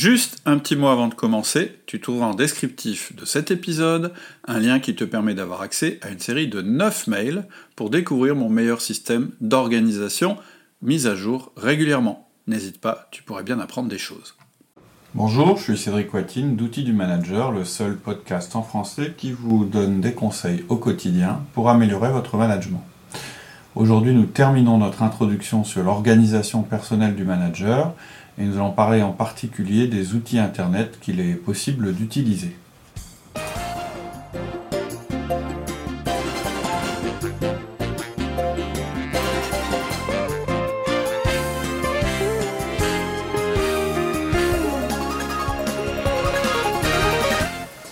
Juste un petit mot avant de commencer, tu trouveras en descriptif de cet épisode un lien qui te permet d'avoir accès à une série de 9 mails pour découvrir mon meilleur système d'organisation mis à jour régulièrement. N'hésite pas, tu pourrais bien apprendre des choses. Bonjour, je suis Cédric Watine d'Outils du Manager, le seul podcast en français qui vous donne des conseils au quotidien pour améliorer votre management. Aujourd'hui, nous terminons notre introduction sur l'organisation personnelle du manager et nous allons parler en particulier des outils Internet qu'il est possible d'utiliser.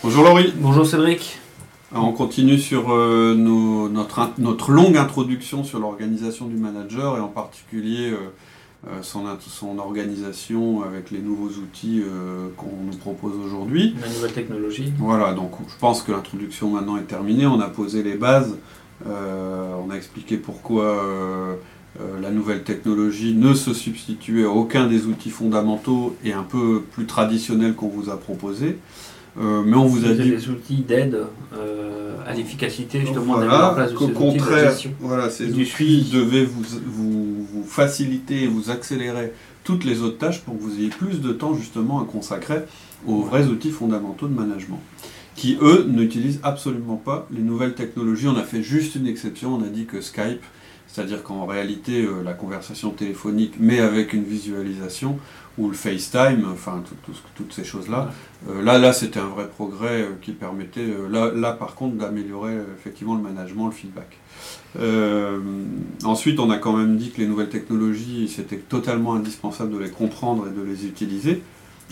Bonjour Laurie. Bonjour Cédric. on continue sur euh, notre, notre, longue introduction sur l'organisation du manager et en particulier euh, son, son, organisation avec les nouveaux outils euh, qu'on nous propose aujourd'hui. La nouvelle technologie. Voilà, donc je pense que l'introduction maintenant est terminée. On a posé les bases, euh, on a expliqué pourquoi la nouvelle technologie ne se substituait à aucun des outils fondamentaux et un peu plus traditionnels qu'on vous a proposés. Mais on vous a dit. des outils d'aide à l'efficacité justement voilà, place de contraire, voilà, ces outils devaient vous, vous, vous, faciliter et vous accélérer toutes les autres tâches pour que vous ayez plus de temps justement à consacrer aux vrais outils fondamentaux de management qui eux n'utilisent absolument pas les nouvelles technologies. On a fait juste une exception, on a dit que Skype, c'est-à-dire qu'en réalité euh, la conversation téléphonique mais avec une visualisation, ou le FaceTime, enfin toutes ces choses-là. Euh, là, là, c'était un vrai progrès euh, qui permettait, là, par contre, d'améliorer effectivement le management, le feedback. ensuite, on a quand même dit que les nouvelles technologies, c'était totalement indispensable de les comprendre et de les utiliser.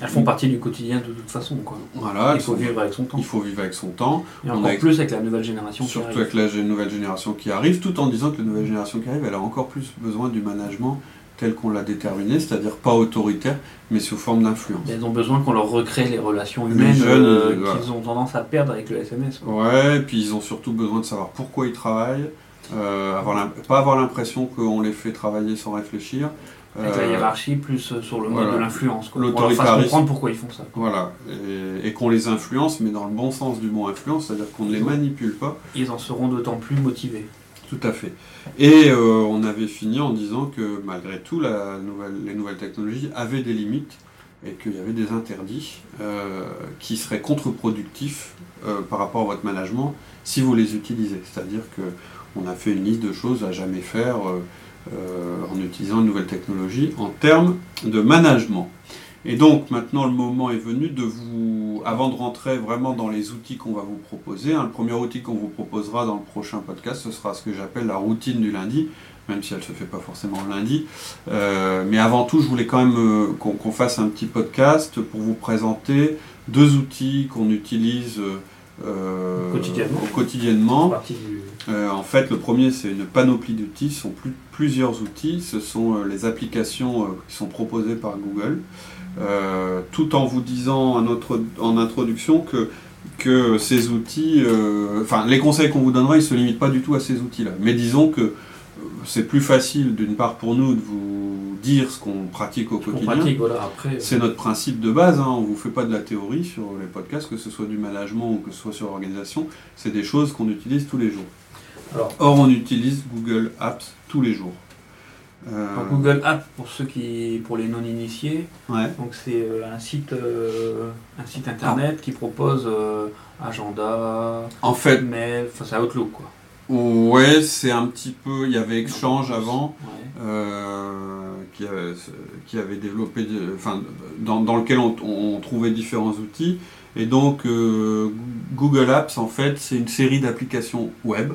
Elles font partie du quotidien de toute façon. Quoi. Voilà, il faut vivre avec son temps. Il faut vivre avec son temps. Et encore plus avec la nouvelle génération Surtout qui arrive. avec la nouvelle génération qui arrive, tout en disant que la nouvelle génération qui arrive, elle a encore plus besoin du management tel qu'on l'a déterminé, c'est-à-dire pas autoritaire, mais sous forme d'influence. Ils ont besoin qu'on leur recrée les relations humaines euh, qu'ils ont tendance à perdre avec le SMS. Ouais, et puis ils ont surtout besoin de savoir pourquoi ils travaillent, euh, avoir pas avoir l'impression qu'on les fait travailler sans réfléchir. Avec la euh, hiérarchie plus sur le mode de l'influence. L'autoritarisme. comprendre pourquoi ils font ça. Voilà, et, qu'on les influence, mais dans le bon sens du mot influence, c'est-à-dire qu'on ne les manipule pas. Ils en seront d'autant plus motivés. Tout à fait. Et euh, on avait fini en disant que malgré tout, la nouvelle, les nouvelles technologies avaient des limites et qu'il y avait des interdits euh, qui seraient contre-productifs euh, par rapport à votre management si vous les utilisez. C'est-à-dire qu'on a fait une liste de choses à jamais faire en utilisant une nouvelle technologie en termes de management. Et donc maintenant le moment est venu de vous, avant de rentrer vraiment dans les outils qu'on va vous proposer, hein, le premier outil qu'on vous proposera dans le prochain podcast, ce sera ce que j'appelle la routine du lundi, même si elle ne se fait pas forcément le lundi. Euh, mais avant tout, je voulais quand même euh, qu'on fasse un petit podcast pour vous présenter deux outils qu'on utilise euh, quotidiennement. quotidiennement. en fait, le premier, c'est une panoplie d'outils, ce sont plus, plusieurs outils, ce sont les applications qui sont proposées par Google. Euh, tout en vous disant en, introduction que, que ces outils, euh, enfin les conseils qu'on vous donnera, ils ne se limitent pas du tout à ces outils-là. Mais disons que euh, c'est plus facile d'une part pour nous de vous dire ce qu'on pratique au quotidien. C'est notre principe de base, hein. on ne vous fait pas de la théorie sur les podcasts, que ce soit du management ou que ce soit sur l'organisation, c'est des choses qu'on utilise tous les jours. Or, on utilise Google Apps tous les jours. Euh, Google Apps pour ceux qui, pour les non-initiés. Donc c'est euh, un site, euh, un site internet qui propose agenda, en fait, mail, enfin c'est Outlook quoi. Ouais, c'est un petit peu. Il y avait Exchange avant, qui, avait, qui, avait, développé, enfin, dans, dans, lequel on, on, trouvait différents outils. Et donc, Google Apps, en fait, c'est une série d'applications web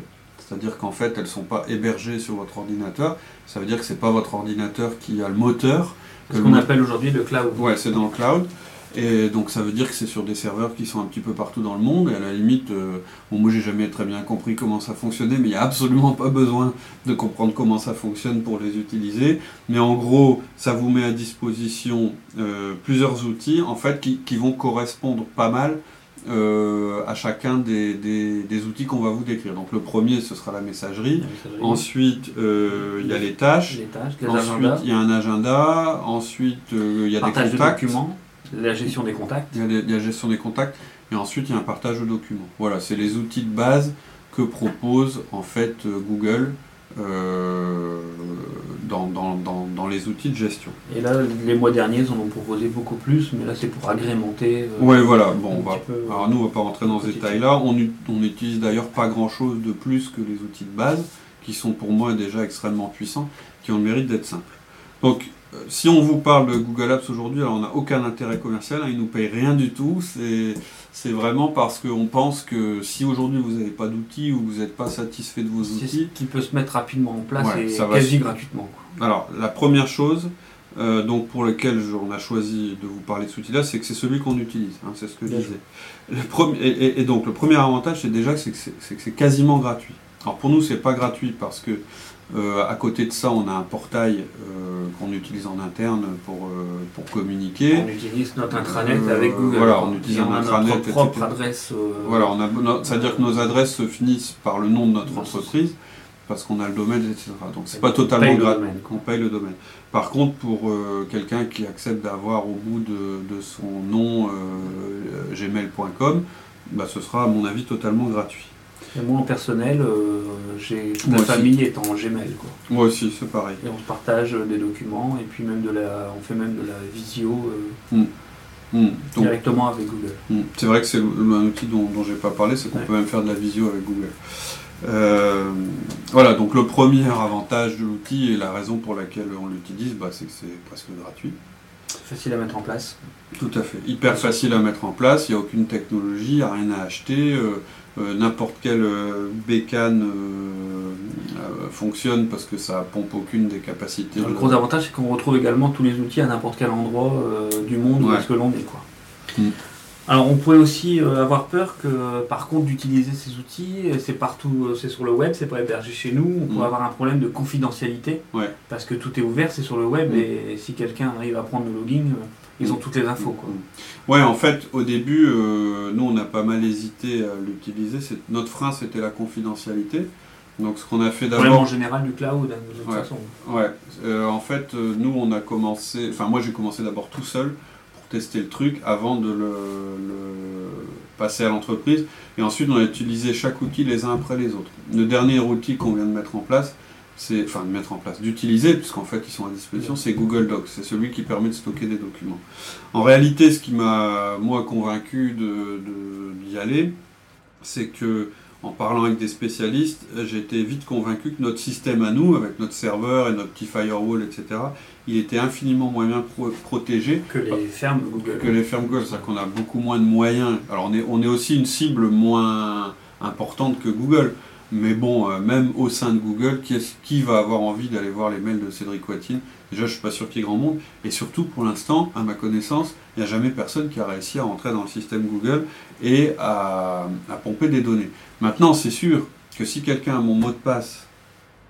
c'est-à-dire qu'en fait, elles ne sont pas hébergées sur votre ordinateur. Ça veut dire que ce n'est pas votre ordinateur qui a le moteur. Ce qu'on appelle aujourd'hui le cloud. Ouais, c'est dans le cloud. Et donc ça veut dire que c'est sur des serveurs qui sont un petit peu partout dans le monde. Et à la limite, euh, bon, moi j'ai jamais très bien compris comment ça fonctionnait, mais il n'y a absolument pas besoin de comprendre comment ça fonctionne pour les utiliser. Mais en gros, ça vous met à disposition euh, plusieurs outils en fait qui, qui, vont correspondre pas mal euh, à chacun des, des, outils qu'on va vous décrire. Donc le premier, ce sera la messagerie. Ensuite, euh, il y a les tâches. Les tâches Ensuite, il y a un agenda. Ensuite, euh, il y a des contacts. documents. La gestion des contacts. Il y, a la gestion des contacts et ensuite il y a un partage de documents. Voilà, c'est les outils de base que propose en fait Google euh, dans, dans, les outils de gestion. Et là, les mois derniers, ils en ont proposé beaucoup plus, mais là, c'est pour agrémenter. Euh, oui, voilà. Bon, alors nous, on va pas rentrer dans ce détail-là. On, on utilise d'ailleurs pas grand-chose de plus que les outils de base, qui sont pour moi déjà extrêmement puissants, qui ont le mérite d'être simples. Donc, euh, si on vous parle de Google Apps aujourd'hui, on n'a aucun intérêt commercial, hein, ils ne nous payent rien du tout. C'est vraiment parce qu'on pense que si aujourd'hui vous n'avez pas d'outils ou vous n'êtes pas satisfait de vos outils. qui peut se mettre rapidement en place et quasi gratuitement. Alors, la première chose euh, donc pour laquelle on a choisi de vous parler de cet outil-là, c'est que c'est celui qu'on utilise. Hein, c'est ce que je disais. Le premier, et, donc, le premier avantage, c'est déjà que c'est quasiment gratuit. Alors pour nous, c'est pas gratuit parce que euh, à côté de ça, on a un portail euh, qu'on utilise en interne pour, euh, pour communiquer. On utilise notre intranet avec Google. Voilà, on utilise un intranet. Notre propre adresse. Voilà, c'est-à-dire que nos adresses se finissent par le nom de notre entreprise parce qu'on a le domaine, etc. Donc c'est pas totalement gratuit. On paye le domaine. Par contre, pour quelqu'un qui accepte d'avoir au bout de, son nom gmail.com, bah, ce sera à mon avis totalement gratuit. Et moi en personnel, euh, j'ai toute la famille est en Gmail. Quoi. Moi aussi, c'est pareil. Et on partage des documents et puis même de la, on fait même de la visio euh, mm. Mm. directement avec Google. Mm. C'est vrai que c'est un outil dont, dont j'ai pas parlé, c'est qu'on peut même faire de la visio avec Google. Euh, voilà, donc le premier avantage de l'outil et la raison pour laquelle on l'utilise, bah, c'est que c'est presque gratuit. Facile à mettre en place. Tout à fait. Hyper facile à mettre en place, il n'y a aucune technologie, il n'y a rien à acheter. Euh, n'importe quelle euh, bécane euh, fonctionne parce que ça pompe aucune des capacités. Le gros avantage, c'est qu'on retrouve également tous les outils à n'importe quel endroit du monde où est-ce que l'on est. Quoi. Mm. Alors on pourrait aussi avoir peur que par contre d'utiliser ces outils, c'est partout, c'est sur le web, c'est pas hébergé chez nous, on pourrait mm. avoir un problème de confidentialité parce que tout est ouvert, c'est sur le web mm. et si quelqu'un arrive à prendre le login, ils ont toutes les infos. Quoi. Ouais, en fait, au début, euh, nous, on a pas mal hésité à l'utiliser. Notre frein, c'était la confidentialité. Donc, ce qu'on a fait d'abord. en général du cloud, de toute façon. Ouais. Euh, en fait, euh, nous, on a commencé. Enfin, moi, j'ai commencé d'abord tout seul pour tester le truc avant de le, passer à l'entreprise. Et ensuite, on a utilisé chaque outil les uns après les autres. Le dernier outil qu'on vient de mettre en place, c'est, enfin de mettre en place, d'utiliser, puisqu'en fait ils sont à disposition, c'est Google Docs. C'est celui qui permet de stocker des documents. En réalité, ce qui m'a, moi, convaincu d'y de, aller, c'est que en parlant avec des spécialistes, j'étais vite convaincu que notre système à nous, avec notre serveur et notre petit firewall, etc., il était infiniment moins bien protégé que les fermes Google. Que les fermes Google, c'est-à-dire qu'on a beaucoup moins de moyens. Alors on est, on est aussi une cible moins importante que Google. Mais bon, euh, même au sein de Google, qui, va avoir envie d'aller voir les mails de Cédric Watine? Déjà, je suis pas sûr qu'il y ait grand monde. Et surtout, pour l'instant, à ma connaissance, il n'y a jamais personne qui a réussi à rentrer dans le système Google et à, pomper des données. Maintenant, c'est sûr que si quelqu'un a mon mot de passe,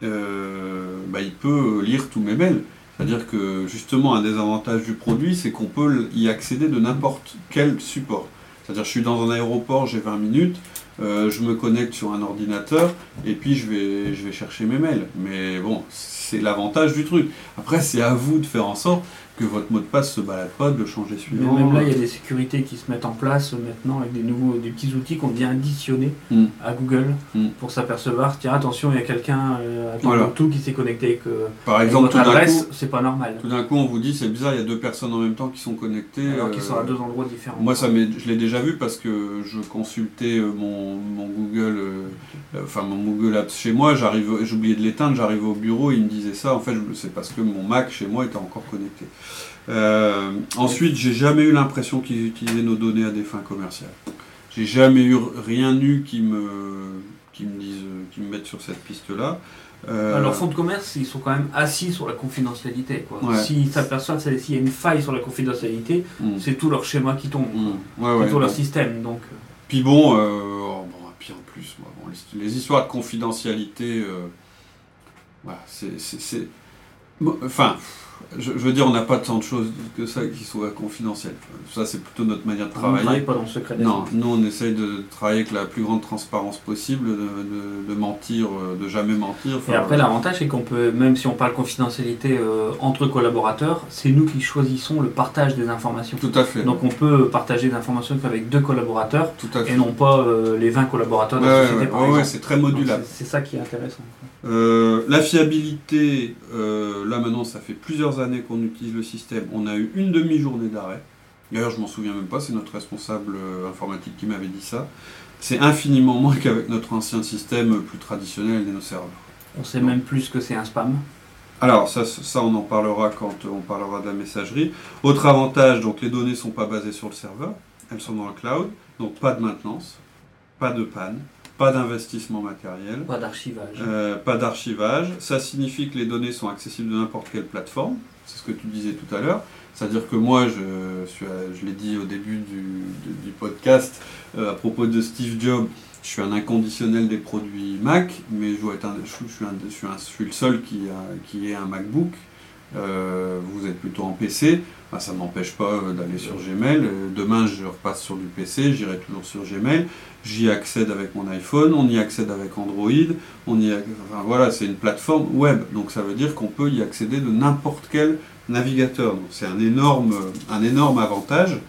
euh, bah, il peut lire tous mes mails. C'est-à-dire que justement, un des avantages du produit, c'est qu'on peut y accéder de n'importe quel support. C'est-à-dire, je suis dans un aéroport, j'ai 20 minutes, euh, je me connecte sur un ordinateur et puis je vais, je vais chercher mes mails. Mais bon, c'est l'avantage du truc. Après, c'est à vous de faire en sorte que votre mot de passe se balade pas, de le changer suivant. même là, il y a des sécurités qui se mettent en place maintenant avec des nouveaux, des petits outils qu'on vient additionner hmm. à Google hmm. pour s'apercevoir. Tiens, attention, il y a quelqu'un euh, tout qui s'est connecté avec, euh, Par exemple, votre adresse, c'est pas normal. Tout d'un coup, on vous dit c'est bizarre, il y a deux personnes en même temps qui sont connectées. Alors qu'ils sont à euh, deux endroits différents. Moi, ça je l'ai déjà vu parce que je consultais euh, mon, mon Google, enfin mon Google Apps chez moi. J'arrive, j'oubliais de l'éteindre, j'arrivais au bureau, il me disait ça. En fait, c'est parce que mon Mac chez moi était encore connecté. Euh, ensuite, j'ai jamais eu l'impression qu'ils utilisaient nos données à des fins commerciales. J'ai jamais eu rien eu qui me, qui me disent, qui me mettent sur cette piste-là. Euh... Alors, fonds de commerce, ils sont quand même assis sur la confidentialité. S'ils s'aperçoivent s'il y a une faille sur la confidentialité, mm. c'est tout leur schéma qui tombe. Mm. c'est tout leur système. Donc... Euh. Puis bon, euh, oh, bon puis en plus, les, les, histoires de confidentialité, voilà, c'est. Enfin je, veux dire, on n'a pas tant de choses que ça qui soient confidentielles. Ça, c'est plutôt notre manière de travailler. On ne travaille pas dans le secret Non, nous, on essaye de travailler avec la plus grande transparence possible, de, mentir, euh, de jamais mentir. Et après, l'avantage, c'est qu'on peut, même si on parle confidentialité euh, entre collaborateurs, c'est nous qui choisissons le partage des informations. Tout à fait. Donc, on peut partager des informations qu'avec deux collaborateurs, Tout à fait. et non pas euh, les 20 collaborateurs de la société. Ouais, c'est très modulable. C'est ça qui est intéressant. la fiabilité, là maintenant, ça fait plusieurs années qu'on utilise le système. On a eu une demi-journée d'arrêt. D'ailleurs, je m'en souviens même pas, c'est notre responsable euh, informatique qui m'avait dit ça. C'est infiniment moins qu'avec notre ancien système plus traditionnel de nos serveurs. On sait même plus que c'est un spam. Alors, ça, ça, on en parlera quand on parlera de la messagerie. Autre avantage, donc les données ne sont pas basées sur le serveur, elles sont dans le cloud, donc pas de maintenance, pas de panne, pas d'investissement matériel. Pas d'archivage. Euh, pas d'archivage. Ça signifie que les données sont accessibles de n'importe quelle plateforme. C'est ce que tu disais tout à l'heure. C'est-à-dire que moi, je, suis, je l'ai dit au début du, podcast, euh, à propos de Steve Jobs, je suis un inconditionnel des produits Mac, mais je, dois être je, suis, je, suis le seul qui, a, qui ait un MacBook. Euh, vous êtes plutôt en PC, bah, ça ne m'empêche pas euh, d'aller sur Gmail. Euh, demain, je repasse sur du PC, j'irai toujours sur Gmail. J'y accède avec mon iPhone, on y accède avec Android. On y voilà, c'est une plateforme web, donc ça veut dire qu'on peut y accéder de n'importe quel navigateur. Donc c'est un énorme, un énorme avantage.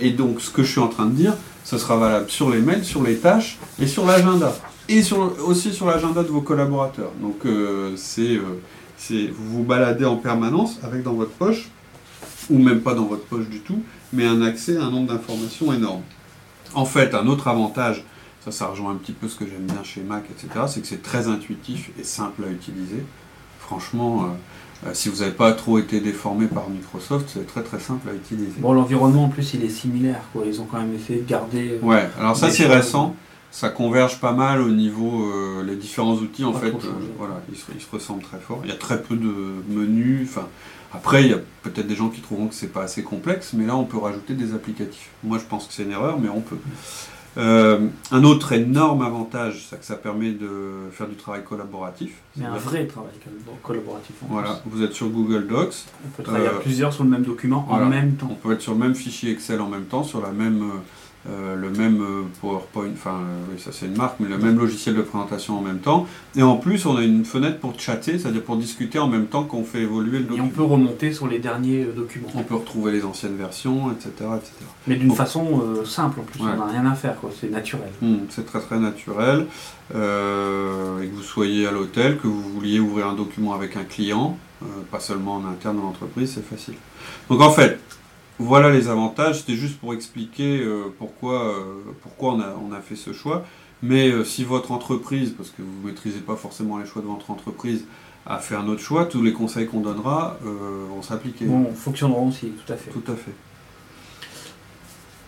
et donc, ce que je suis en train de dire, ce sera valable sur les mails, sur les tâches et sur l'agenda. Et aussi sur l'agenda de vos collaborateurs. Donc, c'est vous vous baladez en permanence avec dans votre poche, ou même pas dans votre poche du tout, mais un accès à un nombre d'informations énorme. En fait, un autre avantage, ça, ça rejoint un petit peu ce que j'aime bien chez Mac, etc., c'est que c'est très intuitif et simple à utiliser. Franchement, euh, euh, si vous n'avez pas trop été déformé par Microsoft, c'est très très simple à utiliser. Bon, l'environnement en plus, il est similaire, quoi. Ils ont quand même essayé de garder. Euh, ouais, alors ça c'est récent ça converge pas mal au niveau euh, les différents outils en fait euh, voilà ils se, ressemblent très fort il y a très peu de menus enfin après il y a peut-être des gens qui trouveront que c'est pas assez complexe mais là on peut rajouter des applicatifs. Moi je pense que c'est une erreur mais on peut. Euh, un autre énorme avantage c'est que ça permet de faire du travail collaboratif. C'est un vrai travail collaboratif voilà vous êtes sur Google Docs. On peut travailler à plusieurs sur le même document en même temps. on peut être sur le même fichier Excel en même temps sur la même euh, le même euh, PowerPoint, enfin euh, oui, ça c'est une marque, mais le même logiciel de présentation en même temps. Et en plus, on a une fenêtre pour chatter, c'est-à-dire pour discuter en même temps qu'on fait évoluer le document. Et on peut remonter sur les derniers documents. On peut retrouver les anciennes versions, etc. etc. Mais d'une façon simple en plus, on n'a rien à faire, c'est naturel. Hmm, c'est très très naturel. et que vous soyez à l'hôtel, que vous vouliez ouvrir un document avec un client, pas seulement en interne dans l'entreprise, c'est facile. Donc en fait, voilà les avantages, c'était juste pour expliquer euh, pourquoi, euh, pourquoi on, a, on a fait ce choix. Mais euh, si votre entreprise, parce que vous ne maîtrisez pas forcément les choix de votre entreprise, a fait un autre choix, tous les conseils qu'on donnera vont s'appliquer. Bon, fonctionneront aussi, tout à fait. Tout à fait.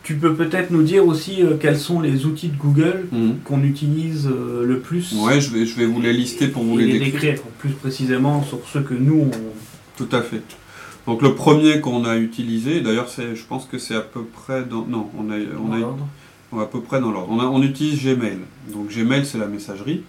Tu peux peut-être nous dire aussi quels sont les outils de Google mhm. qu'on utilise le plus Oui, je vais, je vais vous les lister pour vous les, les décrire. plus précisément sur ceux que nous, on... Tout à fait. Donc le premier qu'on a utilisé, d'ailleurs je pense que c'est à peu près dans... Non, on a... On a à peu près dans l'ordre. On, on, utilise Gmail. Donc Gmail c'est la messagerie.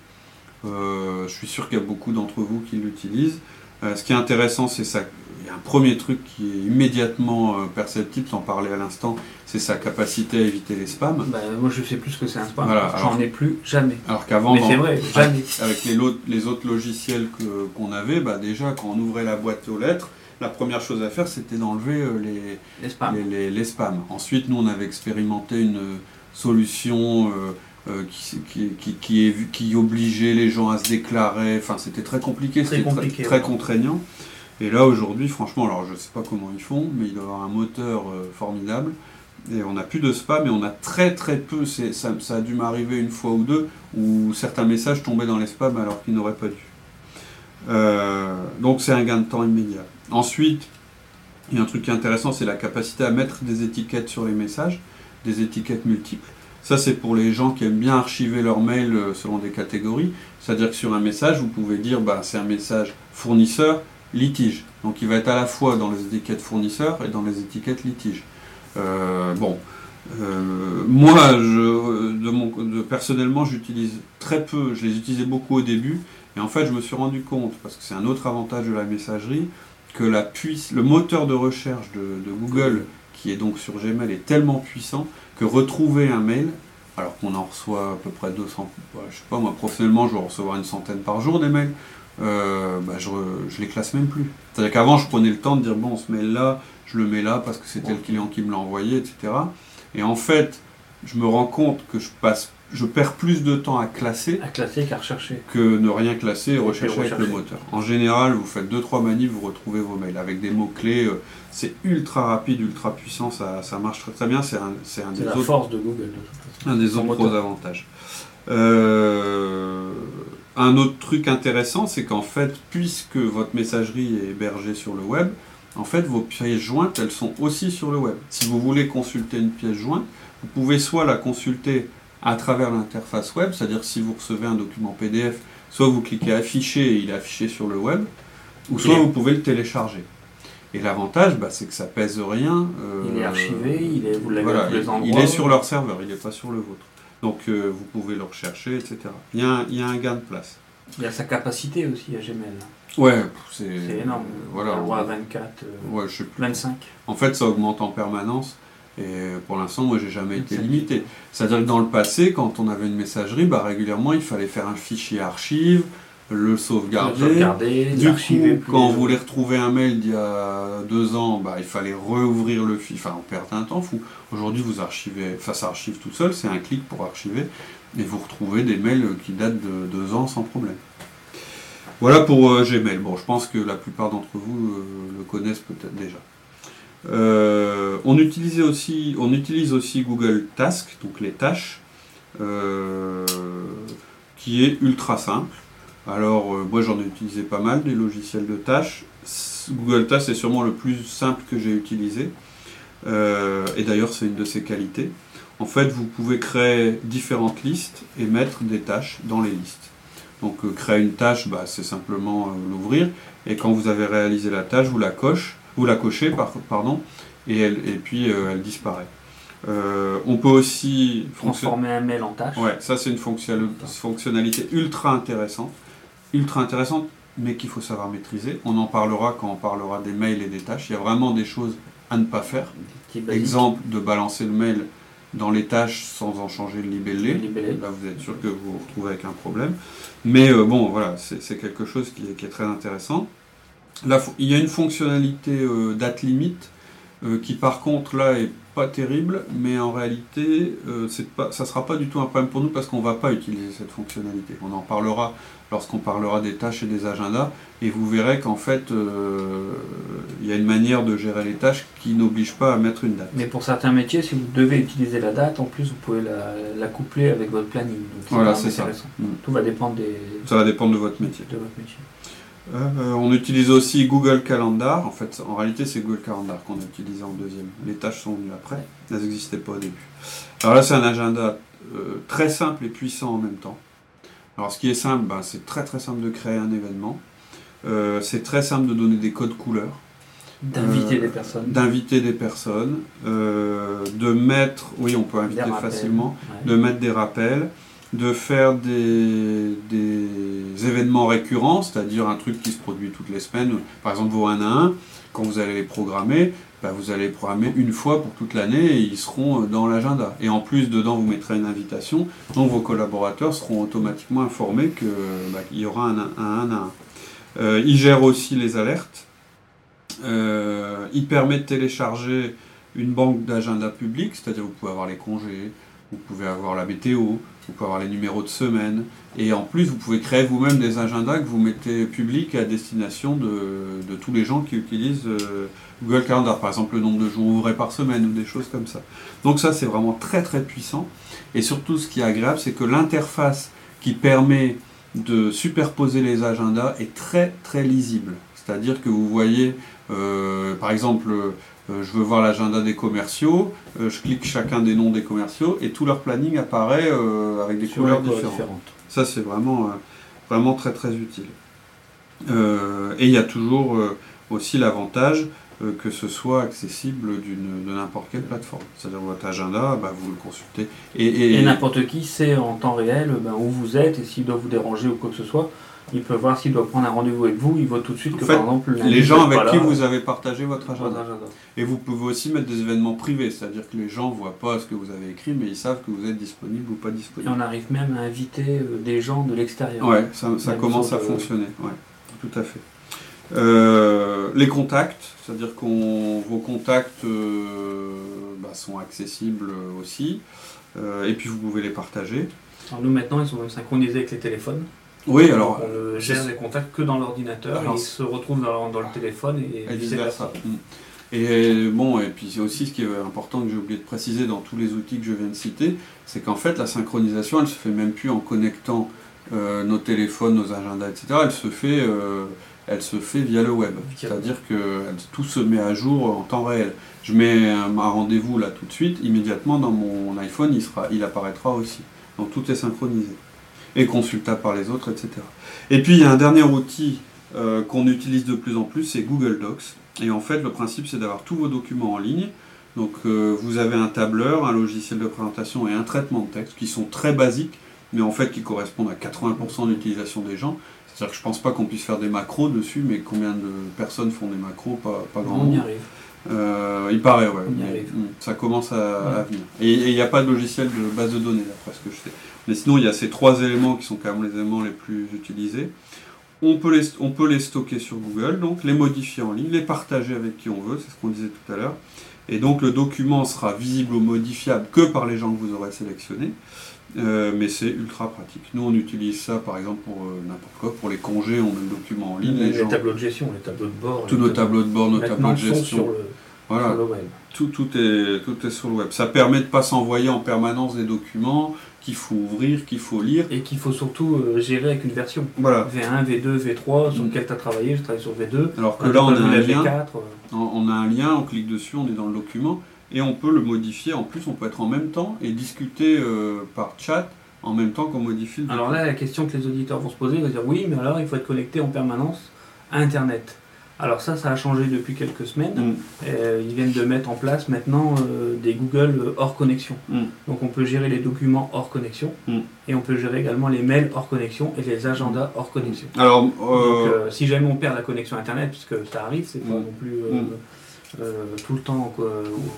Euh, je suis sûr qu'il y a beaucoup d'entre vous qui l'utilisent. Euh, ce qui est intéressant, c'est ça. Il y a un premier truc qui est immédiatement euh, perceptible, en parlais à l'instant, c'est sa capacité à éviter les spams. Bah, moi je sais plus ce que c'est un spam. J'en ai plus jamais. Alors qu'avant, Mais c'est vrai, jamais. Avec les, les autres logiciels qu'on avait, bah, déjà quand on ouvrait la boîte aux lettres, la première chose à faire, c'était d'enlever euh, les, les, spams. Ensuite, nous, on avait expérimenté une solution euh, euh, qui, qui, qui, obligeait les gens à se déclarer. Enfin, c'était très compliqué, c'était très, contraignant. Et là, aujourd'hui, franchement, alors je ne sais pas comment ils font, mais il doit y avoir un moteur formidable. Et on n'a plus de spam, et on a très très peu. Ça, ça a dû m'arriver une fois ou deux où certains messages tombaient dans les spams alors qu'ils n'auraient pas dû. donc c'est un gain de temps immédiat. Ensuite, il y a un truc qui est intéressant, c'est la capacité à mettre des étiquettes sur les messages, des étiquettes multiples. Ça, c'est pour les gens qui aiment bien archiver leurs mails euh, selon des catégories. C'est-à-dire que sur un message, vous pouvez dire bah, c'est un message fournisseur, litige. Donc il va être à la fois dans les étiquettes fournisseur et dans les étiquettes litige. Euh, bon, euh, moi, je, de mon, de, personnellement, j'utilise très peu, je les utilisais beaucoup au début, et en fait, je me suis rendu compte, parce que c'est un autre avantage de la messagerie, que la puisse, le moteur de recherche de, Google, qui est donc sur Gmail, est tellement puissant que retrouver un mail, alors qu'on en reçoit à peu près 200, je sais pas moi, professionnellement, je vais recevoir une centaine par jour des mails, euh, bah, je, je les classe même plus. C'est-à-dire qu'avant, je prenais le temps de dire, bon, ce mail-là, je le mets là parce que c'était le client qui me l'a envoyé, etc. Et en fait, je me rends compte que je passe je perds plus de temps à classer, à classer qu'à rechercher. Que ne rien classer et rechercher, avec le moteur. En général, vous faites 2-3 manifs, vous retrouvez vos mails avec des mots-clés. Euh, c'est ultra rapide, ultra puissant, ça, ça marche très, très bien. C'est un, un des la force de Google. un des autres gros avantages. Euh, un autre truc intéressant, c'est qu'en fait, puisque votre messagerie est hébergée sur le web, en fait, vos pièces jointes, elles sont aussi sur le web. Si vous voulez consulter une pièce jointe, vous pouvez soit la consulter à travers l'interface web, c'est-à-dire si vous recevez un document PDF, soit vous cliquez afficher et il est affiché sur le web, ou soit vous pouvez le télécharger. Et l'avantage, bah, c'est que ça pèse rien. Euh, il est archivé, il est, vous l'avez voilà, les endroits. Il est sur leur serveur, il n'est pas sur le vôtre. Donc euh, vous pouvez le rechercher, etc. Il y, a il y, a un gain de place. Il y a sa capacité aussi à Gmail. Ouais, c'est énorme. Voilà. 24, ouais, je sais plus. 25. En fait, ça augmente en permanence. Et pour l'instant, moi, j'ai jamais été limité. C'est-à-dire que dans le passé, quand on avait une messagerie, bah, régulièrement, il fallait faire un fichier archive, le sauvegarder. du coup, quand on voulait retrouver un mail d'il y a deux ans, bah, il fallait rouvrir le fichier. Enfin, on perdait un temps fou. Aujourd'hui, vous archivez, enfin, ça archive tout seul, c'est un clic pour archiver, et vous retrouvez des mails qui datent de deux ans sans problème. Voilà pour euh, Gmail. Bon, je pense que la plupart d'entre vous euh, le connaissent peut-être déjà. Euh, on, utilise aussi, Google Task, donc les tâches, euh, qui est ultra simple. Alors, euh, moi j'en ai utilisé pas mal des logiciels de tâches. Google Task est sûrement le plus simple que j'ai utilisé. et d'ailleurs, c'est une de ses qualités. En fait, vous pouvez créer différentes listes et mettre des tâches dans les listes. Donc, créer une tâche, bah, c'est simplement l'ouvrir. Et quand vous avez réalisé la tâche, vous la coche vous la cochez, pardon, et, elle, et puis euh, elle disparaît. Euh, on peut aussi transformer un mail en tâche. Ouais, ça c'est une fonctionnalité ultra intéressante, ultra intéressante, mais qu'il faut savoir maîtriser. On en parlera quand on parlera des mails et des tâches. Il y a vraiment des choses à ne pas faire. Exemple de balancer le mail dans les tâches sans en changer le libellé. Là, vous êtes sûr que vous vous retrouvez avec un problème. Mais euh, bon, voilà, c'est quelque chose qui est très intéressant il y a une fonctionnalité euh, date limite euh, qui par contre là est pas terrible, mais en réalité euh, pas, ça ne sera pas du tout un problème pour nous parce qu'on ne va pas utiliser cette fonctionnalité. On en parlera lorsqu'on parlera des tâches et des agendas, et vous verrez qu'en fait il y a une manière de gérer les tâches qui n'oblige pas à mettre une date. Mais pour certains métiers, si vous devez utiliser la date, en plus vous pouvez la, coupler avec votre planning. voilà, c'est ça. Mm. Tout va dépendre des... Ça va dépendre de votre métier. De votre métier. Euh, on utilise aussi Google Calendar. En fait, en réalité, c'est Google Calendar qu'on a utilisé en deuxième. Les tâches sont venues après. Elles n'existaient pas au début. Alors là, c'est un agenda euh, très simple et puissant en même temps. Alors, ce qui est simple, ben, c'est très très simple de créer un événement. Euh, c'est très simple de donner des codes couleurs. D'inviter des personnes. D'inviter des personnes. de mettre, oui, on peut inviter facilement. De mettre des rappels de faire des, événements récurrents, c'est-à-dire un truc qui se produit toutes les semaines, par exemple vos 1 à 1, quand vous allez les programmer, bah, vous allez les programmer une fois pour toute l'année et ils seront euh, dans l'agenda. Et en plus, dedans, vous mettrez une invitation, donc vos collaborateurs seront automatiquement informés qu'il bah, y aura un 1 à 1. Euh, il gère aussi les alertes. Euh, il permet de télécharger une banque d'agenda public, c'est-à-dire vous pouvez avoir les congés, vous pouvez avoir la météo, vous pouvez avoir les numéros de semaine, et en plus vous pouvez créer vous-même des agendas que vous mettez publics à destination de, tous les gens qui utilisent euh, Google Calendar, par exemple le nombre de jours ouvrés par semaine ou des choses comme ça. Donc ça c'est vraiment très très puissant, et surtout ce qui est agréable c'est que l'interface qui permet de superposer les agendas est très très lisible. C'est-à-dire que vous voyez, euh, par exemple, euh, je veux voir l'agenda des commerciaux, euh, je clique chacun des noms des commerciaux et tout leur planning apparaît euh, avec des couleurs différentes. Ça, c'est vraiment, vraiment très très utile. et il y a toujours aussi l'avantage que ce soit accessible de n'importe quelle plateforme. C'est-à-dire votre agenda, bah, vous le consultez. Et, n'importe qui sait en temps réel bah, où vous êtes et s'il doit vous déranger ou quoi que ce soit. Il peut voir s'il doit prendre un rendez-vous avec vous, il voit tout de suite que par exemple les gens avec qui vous avez partagé votre agenda. Et vous pouvez aussi mettre des événements privés, c'est-à-dire que les gens ne voient pas ce que vous avez écrit, mais ils savent que vous êtes disponible ou pas disponible. Et on arrive même à inviter euh, des gens de l'extérieur. Ouais, ça, commence à fonctionner. Ouais, tout à fait. Euh, les contacts, c'est-à-dire que vos contacts euh, bah, sont accessibles aussi, et puis vous pouvez les partager. Alors nous maintenant, ils sont même synchronisés avec les téléphones. Oui, alors. On ne gère les contacts que dans l'ordinateur, ils se retrouvent dans, le téléphone et, et vice versa. Mm. Et bon, et puis aussi ce qui est important que j'ai oublié de préciser dans tous les outils que je viens de citer, c'est qu'en fait la synchronisation, elle se fait même plus en connectant euh, nos téléphones, nos agendas, etc. Elle se fait, euh, elle se fait via le web. C'est-à-dire que tout se met à jour en temps réel. Je mets un, rendez-vous là tout de suite, immédiatement dans mon iPhone, il, sera, il apparaîtra aussi. Donc tout est synchronisé et consultable par les autres, etc. Et puis il y a un dernier outil euh, qu'on utilise de plus en plus, c'est Google Docs. Et en fait, le principe, c'est d'avoir tous vos documents en ligne. Donc euh, vous avez un tableur, un logiciel de présentation et un traitement de texte qui sont très basiques, mais en fait qui correspondent à 80% de l'utilisation des gens. C'est-à-dire que je ne pense pas qu'on puisse faire des macros dessus, mais combien de personnes font des macros? Pas, pas grand On y arrive. Euh, il paraît, ouais. Hmm, ça commence à, venir. Et il n'y a pas de logiciel de base de données, d'après ce que je sais. Mais sinon, il y a ces trois éléments qui sont quand même les éléments les plus utilisés. On peut, les, on peut les stocker sur Google, donc les modifier en ligne, les partager avec qui on veut, c'est ce qu'on disait tout à l'heure. Et donc le document sera visible ou modifiable que par les gens que vous aurez sélectionnés. Euh, mais c'est ultra pratique. Nous, on utilise ça par exemple pour euh, n'importe quoi. Pour les congés, on met le document en ligne. Les, tableaux de gestion, les tableaux de bord. Tous nos tableaux de bord, nos tableaux de gestion. voilà. Tout, tout, est, tout est sur le web. Ça permet de ne pas s'envoyer en permanence des documents qu'il faut ouvrir, qu'il faut lire. Et qu'il faut surtout euh, gérer avec une version. Voilà. V1, V2, V3, sur mm. lequel tu as travaillé, je travaille sur V2. Alors que là, on a un lien. On a un lien, on clique dessus, on est dans le document, et on peut le modifier. En plus, on peut être en même temps et discuter euh, par chat en même temps qu'on modifie le Alors là, la question que les auditeurs vont se poser, ils vont dire oui, mais alors il faut être connecté en permanence à Internet. Alors ça, ça a changé depuis quelques semaines. Mm. Euh, ils viennent de mettre en place maintenant euh, des Google hors connexion. Mm. Donc on peut gérer les documents hors connexion mm. et on peut gérer également les mails hors connexion et les agendas hors connexion. Alors, Donc, si jamais on perd la connexion Internet, puisque ça arrive, c'est pas non plus tout le temps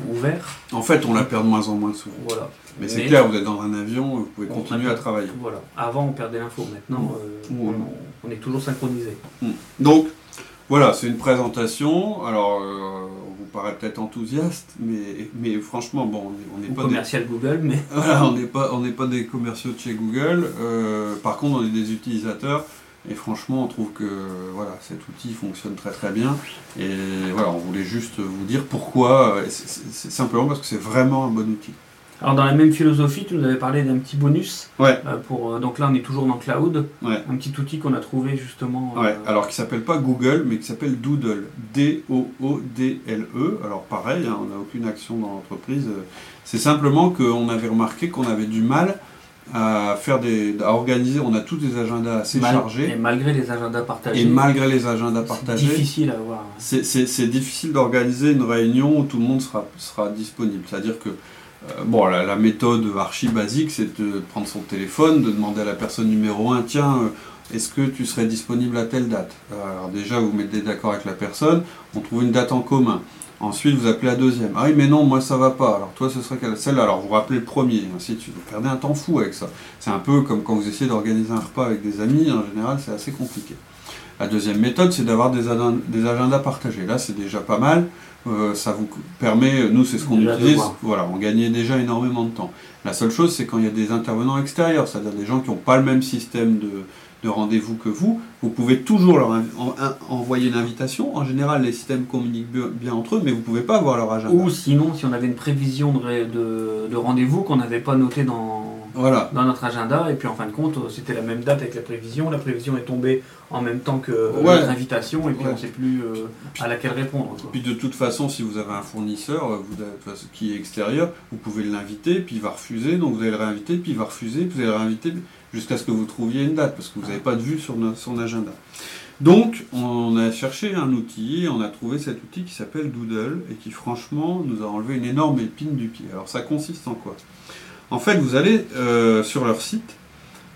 ouvert. En fait, on la perd de moins en moins souvent. Voilà. Mais c'est clair, vous êtes dans un avion, vous pouvez continuer à travailler. Voilà. Avant, on perdait l'info. Maintenant, on, on, est toujours synchronisé. Donc, voilà, c'est une présentation. Alors, euh, on vous paraît peut-être enthousiaste, mais, mais franchement, bon, on n'est pas commercial Google, mais voilà, on n'est pas on n'est pas des commerciaux de chez Google. Euh, par contre, on est des utilisateurs. Et franchement, on trouve que voilà, cet outil fonctionne très très bien. Et voilà, on voulait juste vous dire pourquoi. C'est simplement parce que c'est vraiment un bon outil. Alors dans la même philosophie, tu nous avais parlé d'un petit bonus. Ouais. Euh, pour, euh, donc là, on est toujours dans Cloud. Un petit outil qu'on a trouvé justement. Ouais. Euh, alors qui s'appelle pas Google, mais qui s'appelle Doodle. D-O-O-D-L-E. Alors pareil, hein, on n'a aucune action dans l'entreprise. C'est simplement qu'on avait remarqué qu'on avait du mal à faire des, à organiser. On a tous des agendas assez chargés. Et malgré les agendas partagés. Et malgré les agendas partagés. C'est difficile à voir. C'est difficile d'organiser une réunion où tout le monde sera, sera disponible. C'est-à-dire que euh, bon, la, méthode archi basique, c'est de prendre son téléphone, de demander à la personne numéro 1, tiens, euh, est-ce que tu serais disponible à telle date? Alors déjà, vous mettez d'accord avec la personne, on trouve une date en commun. Ensuite, vous appelez la deuxième. Ah oui, mais non, moi ça va pas. Alors toi, ce serait celle-là. Alors vous rappelez le premier, ainsi de suite. Vous perdez un temps fou avec ça. C'est un peu comme quand vous essayez d'organiser un repas avec des amis. En général, c'est assez compliqué. La deuxième méthode, c'est d'avoir des, des agendas partagés. Là, c'est déjà pas mal. Euh, ça vous permet, nous c'est ce qu'on utilise, voilà, on gagnait déjà énormément de temps. La seule chose c'est quand il y a des intervenants extérieurs, c'est-à-dire des gens qui n'ont pas le même système de, rendez-vous que vous, vous pouvez toujours leur envoyer une invitation. En général, les systèmes communiquent bien entre eux, mais vous ne pouvez pas avoir leur agenda. Ou sinon, si on avait une prévision de rendez-vous qu'on n'avait pas noté dans, voilà. dans notre agenda. Et puis en fin de compte, c'était la même date avec la prévision. La prévision est tombée en même temps que notre invitation et puis on ne sait plus euh, à laquelle répondre. Puis de toute façon, si vous avez un fournisseur euh, qui est extérieur, vous pouvez l'inviter, puis il va refuser, donc vous allez le réinviter, puis il va refuser, puis vous allez le réinviter jusqu'à ce que vous trouviez une date, parce que vous n'avez pas de vue sur son agenda. Donc, on a cherché un outil, on a trouvé cet outil qui s'appelle Doodle et qui, franchement, nous a enlevé une énorme épine du pied. Alors, ça consiste en quoi? En fait, vous allez euh, sur leur site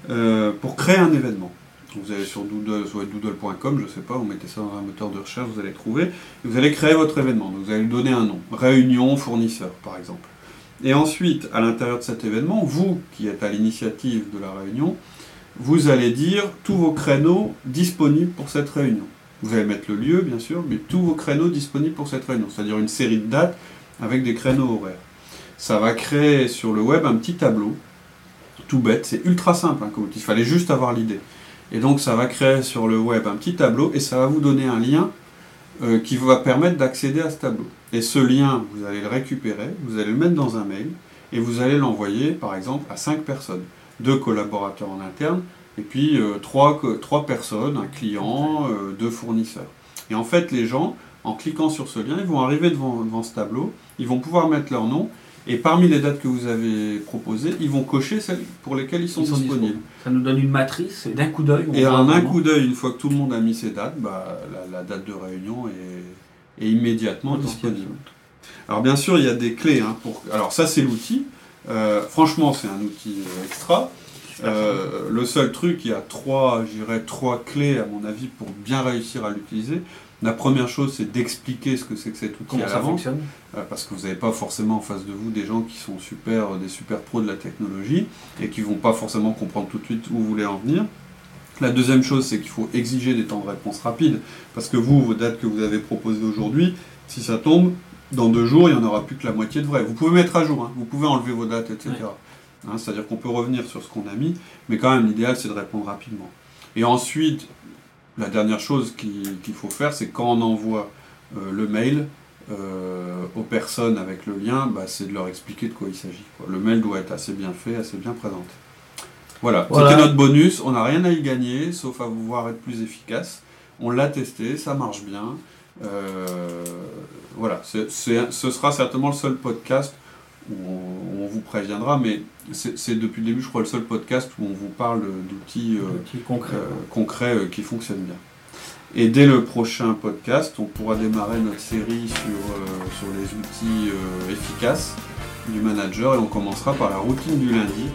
euh, pour créer un événement. Vous allez sur doodle, doodle.com, je ne sais pas, vous mettez ça dans un moteur de recherche, vous allez trouver. Et vous allez créer votre événement. Vous allez lui donner un nom. Réunion fournisseur, par exemple. Et ensuite, à l'intérieur de cet événement, vous qui êtes à l'initiative de la réunion, vous allez dire tous vos créneaux disponibles pour cette réunion. Vous allez mettre le lieu, bien sûr, mais tous vos créneaux disponibles pour cette réunion, c'est-à-dire une série de dates avec des créneaux horaires. Ça va créer sur le web un petit tableau, tout bête, c'est ultra simple, hein, il fallait juste avoir l'idée. Et donc ça va créer sur le web un petit tableau et ça va vous donner un lien euh, qui va permettre d'accéder à ce tableau. Et ce lien, vous allez le récupérer, vous allez le mettre dans un mail et vous allez l'envoyer par exemple à 5 personnes deux collaborateurs en interne, et puis euh, trois, trois, personnes, un client, euh, deux fournisseurs. Et en fait, les gens, en cliquant sur ce lien, ils vont arriver devant, devant ce tableau, ils vont pouvoir mettre leur nom, et parmi les dates que vous avez proposées, ils vont cocher celles pour lesquelles ils sont, disponibles. Ça nous donne une matrice, et d'un coup d'œil. Et en un coup d'œil, une fois que tout le monde a mis ses dates, bah, la, date de réunion est, est immédiatement disponible. Alors bien sûr, il y a des clés. Hein, pour... Alors ça, c'est l'outil. Euh, franchement, c'est un outil euh, extra. Euh, le seul truc, il y a trois, trois clés à mon avis pour bien réussir à l'utiliser. La première chose, c'est d'expliquer ce que c'est que cet outil Comment ça fonctionne parce que vous n'avez pas forcément en face de vous des gens qui sont super, des super pros de la technologie et qui vont pas forcément comprendre tout de suite où vous voulez en venir. La deuxième chose, c'est qu'il faut exiger des temps de réponse rapides, parce que vous, vos dates que vous avez proposées aujourd'hui, si ça tombe, dans deux jours, il n'y en aura plus que la moitié de vrai. Vous pouvez mettre à jour, hein. vous pouvez enlever vos dates, etc. Hein, c'est-à-dire qu'on peut revenir sur ce qu'on a mis, mais quand même, l'idéal, c'est de répondre rapidement. Et ensuite, la dernière chose qu'il faut faire, c'est quand on envoie euh, le mail euh, aux personnes avec le lien, bah, c'est de leur expliquer de quoi il s'agit. Le mail doit être assez bien fait, assez bien présenté. Voilà, c'était notre bonus. On n'a rien à y gagner, sauf à vous voir être plus efficace. On l'a testé, ça marche bien. Euh, voilà, ce sera certainement le seul podcast où on, vous préviendra, mais c'est depuis le début, je crois, le seul podcast où on vous parle d'outils euh, concrets, euh, qui fonctionnent bien. Et dès le prochain podcast, on pourra démarrer notre série sur, sur les outils efficaces du manager et on commencera par la routine du lundi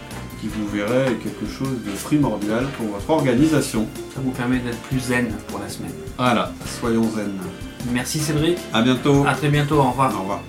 qui vous verrez est quelque chose de primordial pour votre organisation. Ça vous permet d'être plus zen pour la semaine. Voilà, soyons zen. Merci Cédric. À bientôt. À très bientôt. Au revoir. Au revoir.